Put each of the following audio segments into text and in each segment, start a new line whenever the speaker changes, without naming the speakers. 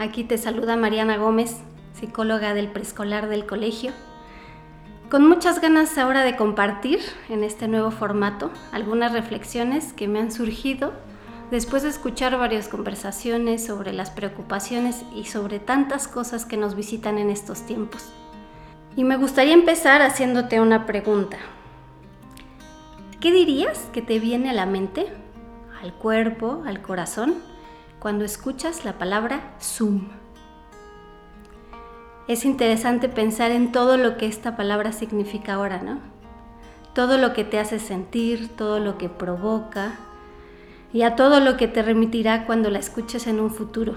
Aquí te saluda Mariana Gómez, psicóloga del preescolar del colegio. Con muchas ganas ahora de compartir en este nuevo formato algunas reflexiones que me han surgido después de escuchar varias conversaciones sobre las preocupaciones y sobre tantas cosas que nos visitan en estos tiempos. Y me gustaría empezar haciéndote una pregunta. ¿Qué dirías que te viene a la mente, al cuerpo, al corazón, cuando escuchas la palabra Zoom. Es interesante pensar en todo lo que esta palabra significa ahora, ¿no? Todo lo que te hace sentir, todo lo que provoca y a todo lo que te remitirá cuando la escuches en un futuro.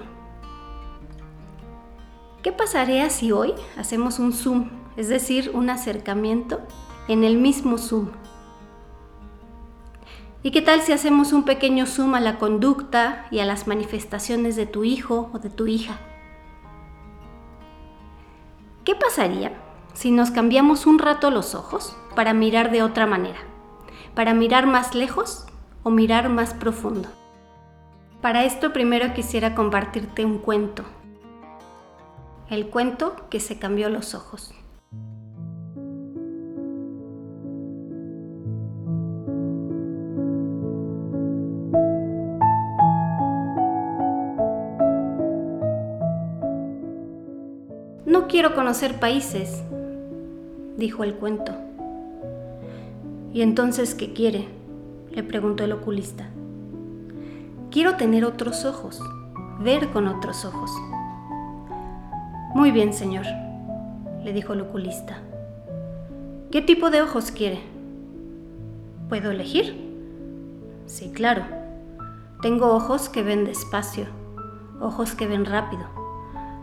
¿Qué pasaría si hoy hacemos un Zoom, es decir, un acercamiento en el mismo Zoom? ¿Y qué tal si hacemos un pequeño zoom a la conducta y a las manifestaciones de tu hijo o de tu hija? ¿Qué pasaría si nos cambiamos un rato los ojos para mirar de otra manera? ¿Para mirar más lejos o mirar más profundo? Para esto primero quisiera compartirte un cuento. El cuento que se cambió los ojos. Quiero conocer países, dijo el cuento. ¿Y entonces qué quiere? le preguntó el oculista. Quiero tener otros ojos, ver con otros ojos. Muy bien, señor, le dijo el oculista. ¿Qué tipo de ojos quiere? ¿Puedo elegir? Sí, claro. Tengo ojos que ven despacio, ojos que ven rápido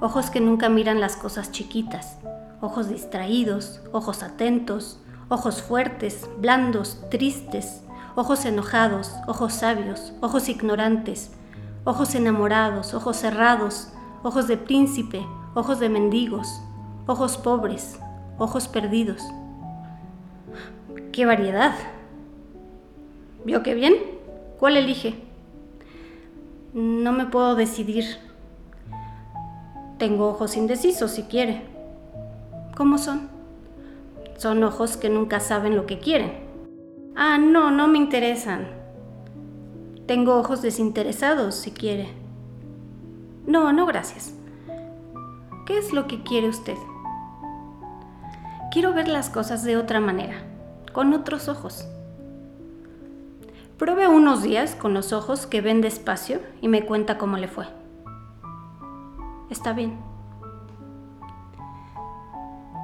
ojos que nunca miran las cosas chiquitas, ojos distraídos, ojos atentos, ojos fuertes, blandos, tristes, ojos enojados, ojos sabios, ojos ignorantes, ojos enamorados, ojos cerrados, ojos de príncipe, ojos de mendigos, ojos pobres, ojos perdidos. ¡Qué variedad! ¿Vio qué bien? ¿Cuál elige? No me puedo decidir, tengo ojos indecisos si quiere. ¿Cómo son? Son ojos que nunca saben lo que quieren. Ah, no, no me interesan. Tengo ojos desinteresados si quiere. No, no, gracias. ¿Qué es lo que quiere usted? Quiero ver las cosas de otra manera, con otros ojos. Pruebe unos días con los ojos que ven despacio y me cuenta cómo le fue. Está bien.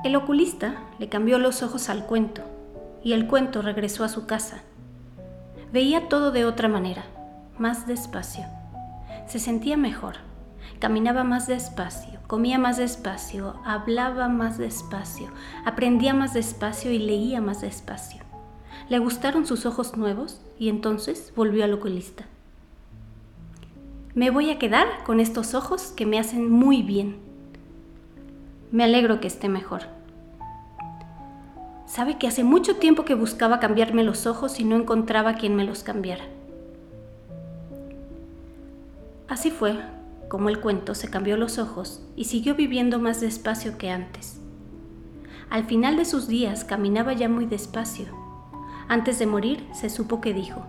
El oculista le cambió los ojos al cuento y el cuento regresó a su casa. Veía todo de otra manera, más despacio. Se sentía mejor, caminaba más despacio, comía más despacio, hablaba más despacio, aprendía más despacio y leía más despacio. Le gustaron sus ojos nuevos y entonces volvió al oculista. Me voy a quedar con estos ojos que me hacen muy bien. Me alegro que esté mejor. Sabe que hace mucho tiempo que buscaba cambiarme los ojos y no encontraba quien me los cambiara. Así fue como el cuento se cambió los ojos y siguió viviendo más despacio que antes. Al final de sus días caminaba ya muy despacio. Antes de morir se supo que dijo,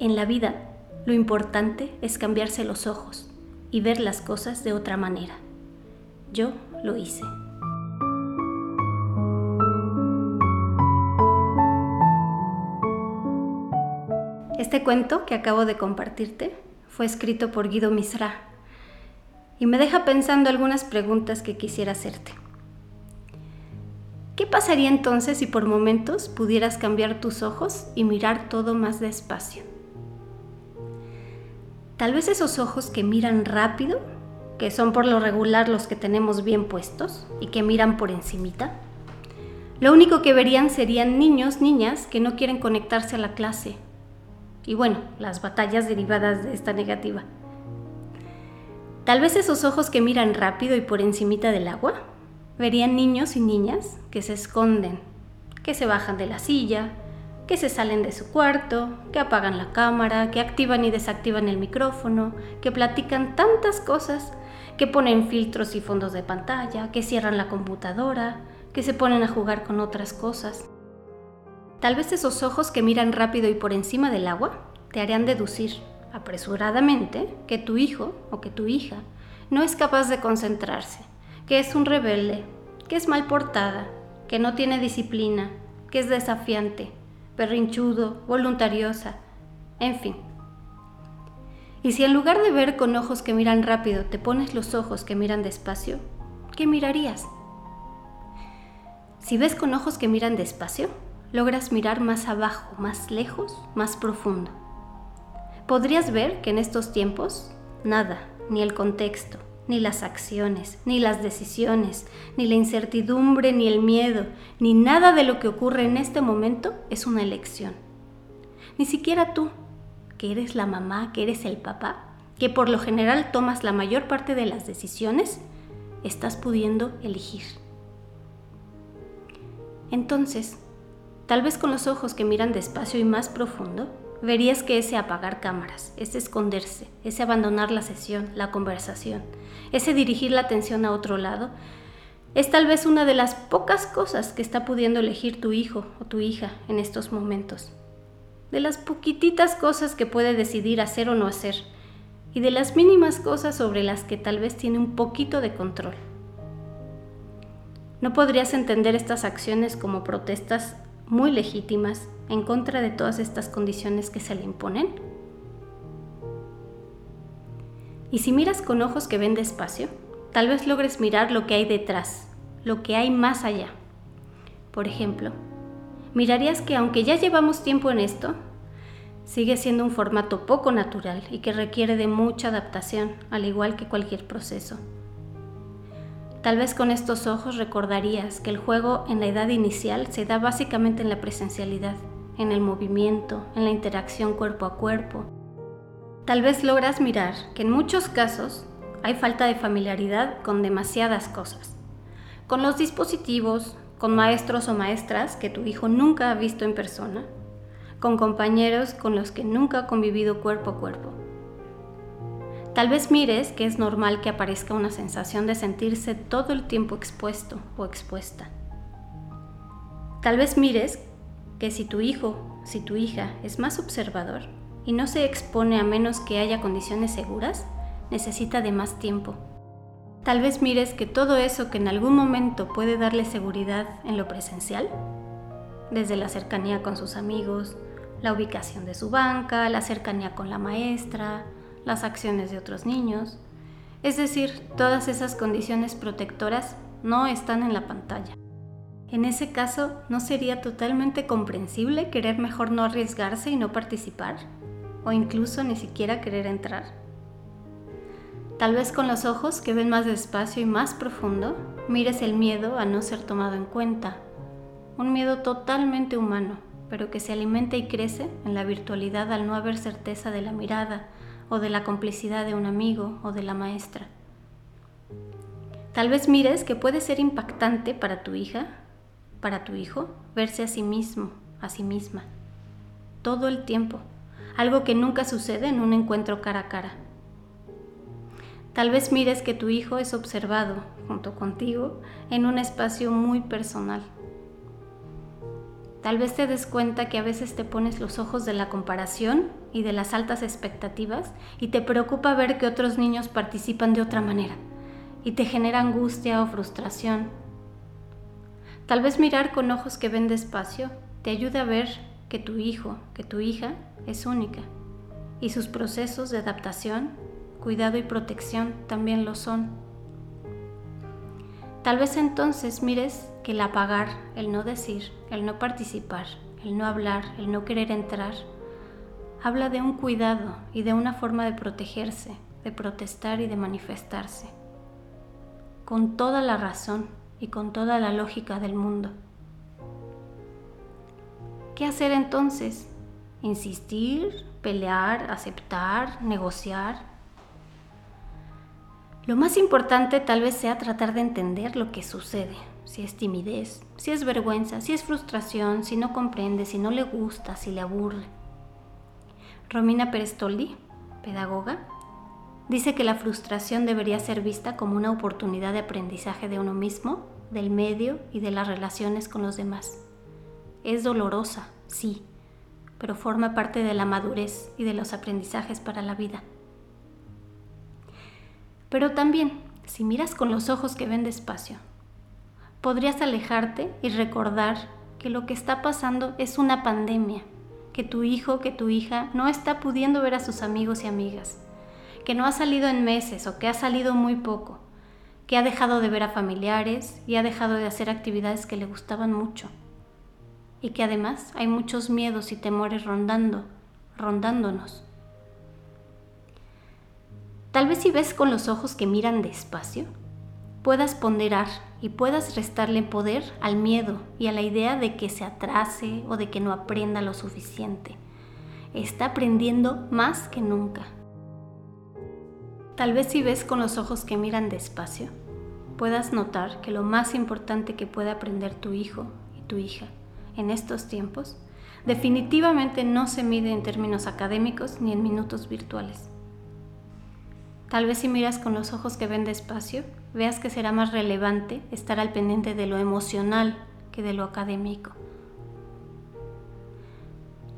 en la vida lo importante es cambiarse los ojos y ver las cosas de otra manera. Yo lo hice. Este cuento que acabo de compartirte fue escrito por Guido Misra y me deja pensando algunas preguntas que quisiera hacerte. ¿Qué pasaría entonces si por momentos pudieras cambiar tus ojos y mirar todo más despacio? Tal vez esos ojos que miran rápido, que son por lo regular los que tenemos bien puestos y que miran por encimita. Lo único que verían serían niños, niñas que no quieren conectarse a la clase. Y bueno, las batallas derivadas de esta negativa. Tal vez esos ojos que miran rápido y por encimita del agua verían niños y niñas que se esconden, que se bajan de la silla, que se salen de su cuarto, que apagan la cámara, que activan y desactivan el micrófono, que platican tantas cosas, que ponen filtros y fondos de pantalla, que cierran la computadora, que se ponen a jugar con otras cosas. Tal vez esos ojos que miran rápido y por encima del agua te harían deducir apresuradamente que tu hijo o que tu hija no es capaz de concentrarse, que es un rebelde, que es mal portada, que no tiene disciplina, que es desafiante, berrinchudo, voluntariosa, en fin. Y si en lugar de ver con ojos que miran rápido te pones los ojos que miran despacio, ¿qué mirarías? Si ves con ojos que miran despacio, logras mirar más abajo, más lejos, más profundo. Podrías ver que en estos tiempos nada, ni el contexto, ni las acciones, ni las decisiones, ni la incertidumbre, ni el miedo, ni nada de lo que ocurre en este momento es una elección. Ni siquiera tú, que eres la mamá, que eres el papá, que por lo general tomas la mayor parte de las decisiones, estás pudiendo elegir. Entonces, tal vez con los ojos que miran despacio y más profundo, verías que ese apagar cámaras, ese esconderse, ese abandonar la sesión, la conversación, ese dirigir la atención a otro lado, es tal vez una de las pocas cosas que está pudiendo elegir tu hijo o tu hija en estos momentos. De las poquititas cosas que puede decidir hacer o no hacer, y de las mínimas cosas sobre las que tal vez tiene un poquito de control. No podrías entender estas acciones como protestas muy legítimas en contra de todas estas condiciones que se le imponen? Y si miras con ojos que ven despacio, tal vez logres mirar lo que hay detrás, lo que hay más allá. Por ejemplo, mirarías que aunque ya llevamos tiempo en esto, sigue siendo un formato poco natural y que requiere de mucha adaptación, al igual que cualquier proceso. Tal vez con estos ojos recordarías que el juego en la edad inicial se da básicamente en la presencialidad, en el movimiento, en la interacción cuerpo a cuerpo. Tal vez logras mirar que en muchos casos hay falta de familiaridad con demasiadas cosas, con los dispositivos, con maestros o maestras que tu hijo nunca ha visto en persona, con compañeros con los que nunca ha convivido cuerpo a cuerpo Tal vez mires que es normal que aparezca una sensación de sentirse todo el tiempo expuesto o expuesta. Tal vez mires que si tu hijo, si tu hija es más observador y no se expone a menos que haya condiciones seguras, necesita de más tiempo. Tal vez mires que todo eso que en algún momento puede darle seguridad en lo presencial, desde la cercanía con sus amigos, la ubicación de su banca, la cercanía con la maestra, las acciones de otros niños. Es decir, todas esas condiciones protectoras no están en la pantalla. En ese caso, ¿no sería totalmente comprensible querer mejor no arriesgarse y no participar? ¿O incluso ni siquiera querer entrar? Tal vez con los ojos que ven más despacio y más profundo, mires el miedo a no ser tomado en cuenta. Un miedo totalmente humano, pero que se alimenta y crece en la virtualidad al no haber certeza de la mirada, o de la complicidad de un amigo o de la maestra. Tal vez mires que puede ser impactante para tu hija, para tu hijo, verse a sí mismo, a sí misma, todo el tiempo, algo que nunca sucede en un encuentro cara a cara. Tal vez mires que tu hijo es observado, junto contigo, en un espacio muy personal Tal vez te des cuenta que a veces te pones los ojos de la comparación y de las altas expectativas y te preocupa ver que otros niños participan de otra manera y te genera angustia o frustración. Tal vez mirar con ojos que ven despacio te ayude a ver que tu hijo, que tu hija es única y sus procesos de adaptación, cuidado y protección también lo son. Tal vez entonces mires que el apagar, el no decir, el no participar, el no hablar, el no querer entrar, habla de un cuidado y de una forma de protegerse, de protestar y de manifestarse, con toda la razón y con toda la lógica del mundo. ¿Qué hacer entonces? ¿Insistir? ¿Pelear? ¿Aceptar? ¿Negociar? Lo más importante tal vez sea tratar de entender lo que sucede, si es timidez, si es vergüenza, si es frustración, si no comprende, si no le gusta, si le aburre. Romina Perestoldi, pedagoga, dice que la frustración debería ser vista como una oportunidad de aprendizaje de uno mismo, del medio y de las relaciones con los demás. Es dolorosa, sí, pero forma parte de la madurez y de los aprendizajes para la vida. Pero también, si miras con los ojos que ven despacio, podrías alejarte y recordar que lo que está pasando es una pandemia que tu hijo, que tu hija no está pudiendo ver a sus amigos y amigas, que no ha salido en meses o que ha salido muy poco, que ha dejado de ver a familiares y ha dejado de hacer actividades que le gustaban mucho, y que además hay muchos miedos y temores rondando, rondándonos. Tal vez si ves con los ojos que miran despacio, puedas ponderar y puedas restarle poder al miedo y a la idea de que se atrase o de que no aprenda lo suficiente. Está aprendiendo más que nunca. Tal vez si ves con los ojos que miran despacio, puedas notar que lo más importante que puede aprender tu hijo y tu hija en estos tiempos definitivamente no se mide en términos académicos ni en minutos virtuales. Tal vez si miras con los ojos que ven despacio, veas que será más relevante estar al pendiente de lo emocional que de lo académico.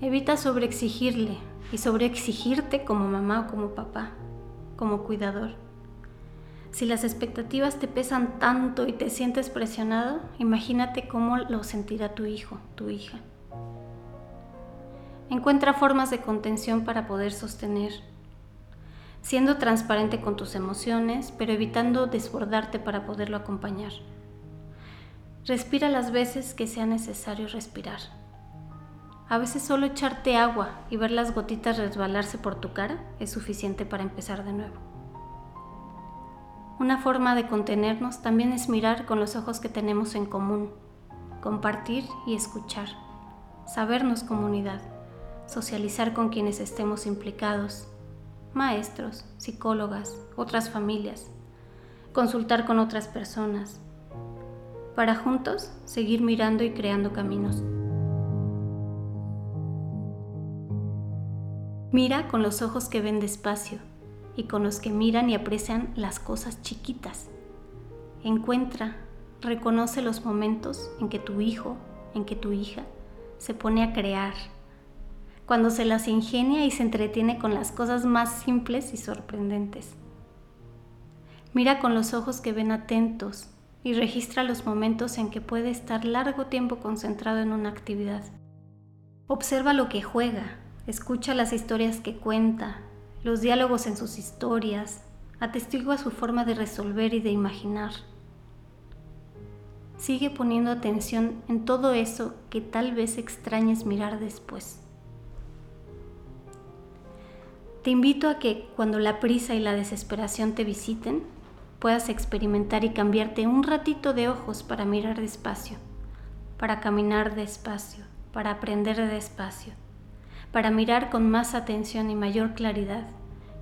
Evita sobreexigirle y sobreexigirte como mamá o como papá, como cuidador. Si las expectativas te pesan tanto y te sientes presionado, imagínate cómo lo sentirá tu hijo, tu hija. Encuentra formas de contención para poder sostener siendo transparente con tus emociones, pero evitando desbordarte para poderlo acompañar. Respira las veces que sea necesario respirar. A veces solo echarte agua y ver las gotitas resbalarse por tu cara es suficiente para empezar de nuevo. Una forma de contenernos también es mirar con los ojos que tenemos en común, compartir y escuchar, sabernos comunidad, socializar con quienes estemos implicados, maestros, psicólogas, otras familias, consultar con otras personas, para juntos seguir mirando y creando caminos. Mira con los ojos que ven despacio y con los que miran y aprecian las cosas chiquitas. Encuentra, reconoce los momentos en que tu hijo, en que tu hija se pone a crear, cuando se las ingenia y se entretiene con las cosas más simples y sorprendentes. Mira con los ojos que ven atentos y registra los momentos en que puede estar largo tiempo concentrado en una actividad. Observa lo que juega, escucha las historias que cuenta, los diálogos en sus historias, atestigua su forma de resolver y de imaginar. Sigue poniendo atención en todo eso que tal vez extrañes mirar después. Te invito a que cuando la prisa y la desesperación te visiten, puedas experimentar y cambiarte un ratito de ojos para mirar despacio, para caminar despacio, para aprender despacio, para mirar con más atención y mayor claridad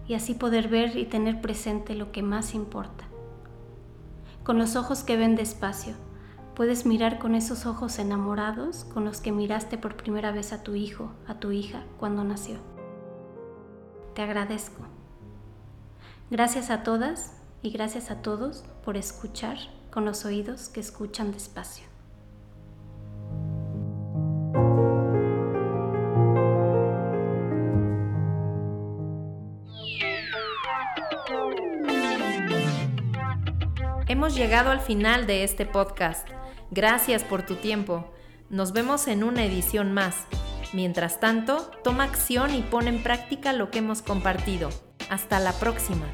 y así poder ver y tener presente lo que más importa. Con los ojos que ven despacio, puedes mirar con esos ojos enamorados con los que miraste por primera vez a tu hijo, a tu hija cuando nació te agradezco. Gracias a todas y gracias a todos por escuchar con los oídos que escuchan despacio.
Hemos llegado al final de este podcast. Gracias por tu tiempo. Nos vemos en una edición más. Mientras tanto, toma acción y pon en práctica lo que hemos compartido. Hasta la próxima.